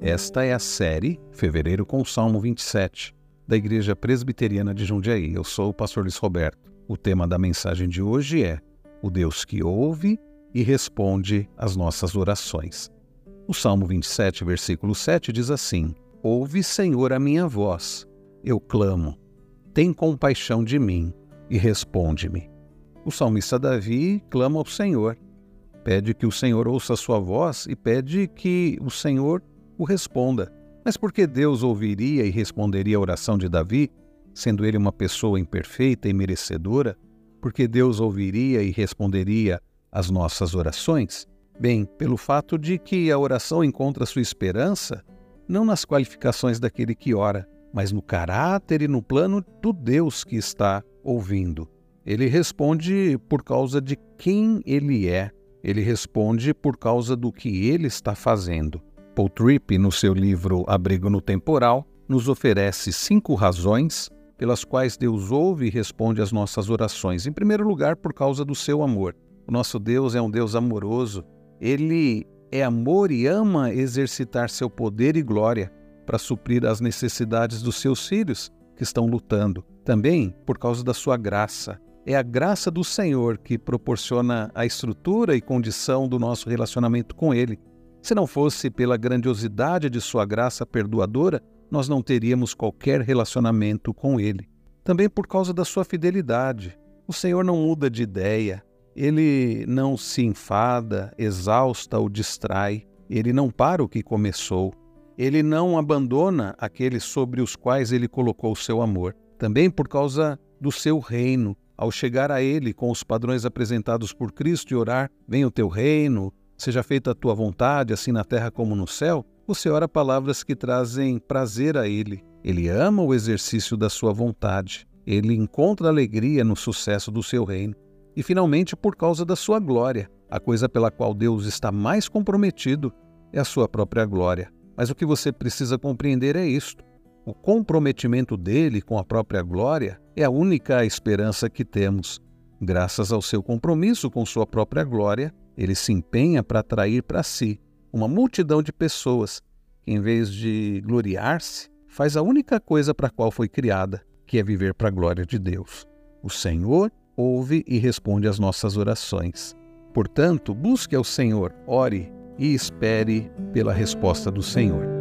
Esta é a série Fevereiro com o Salmo 27, da Igreja Presbiteriana de Jundiaí. Eu sou o pastor Luiz Roberto. O tema da mensagem de hoje é O Deus que ouve e responde às nossas orações. O Salmo 27, versículo 7 diz assim: Ouve, Senhor, a minha voz. Eu clamo. Tem compaixão de mim e responde-me. O salmista Davi clama ao Senhor, pede que o Senhor ouça a sua voz e pede que o Senhor o responda. Mas por que Deus ouviria e responderia a oração de Davi, sendo ele uma pessoa imperfeita e merecedora? Porque Deus ouviria e responderia às nossas orações? Bem, pelo fato de que a oração encontra sua esperança não nas qualificações daquele que ora, mas no caráter e no plano do Deus que está ouvindo. Ele responde por causa de quem ele é, ele responde por causa do que ele está fazendo. Paul Tripp, no seu livro Abrigo no Temporal, nos oferece cinco razões pelas quais Deus ouve e responde às nossas orações. Em primeiro lugar, por causa do seu amor. O nosso Deus é um Deus amoroso. Ele é amor e ama exercitar seu poder e glória para suprir as necessidades dos seus filhos que estão lutando. Também por causa da sua graça. É a graça do Senhor que proporciona a estrutura e condição do nosso relacionamento com Ele. Se não fosse pela grandiosidade de Sua graça perdoadora, nós não teríamos qualquer relacionamento com Ele. Também por causa da Sua fidelidade. O Senhor não muda de ideia, Ele não se enfada, exausta ou distrai, Ele não para o que começou, Ele não abandona aqueles sobre os quais Ele colocou o seu amor. Também por causa do seu reino. Ao chegar a Ele com os padrões apresentados por Cristo e orar: Venha o teu reino, seja feita a tua vontade, assim na terra como no céu, você ora palavras que trazem prazer a Ele. Ele ama o exercício da sua vontade. Ele encontra alegria no sucesso do seu reino. E, finalmente, por causa da sua glória. A coisa pela qual Deus está mais comprometido é a sua própria glória. Mas o que você precisa compreender é isto: o comprometimento dele com a própria glória é a única esperança que temos. Graças ao seu compromisso com sua própria glória, ele se empenha para atrair para si uma multidão de pessoas que, em vez de gloriar-se, faz a única coisa para a qual foi criada, que é viver para a glória de Deus. O Senhor ouve e responde às nossas orações. Portanto, busque ao Senhor, ore e espere pela resposta do Senhor.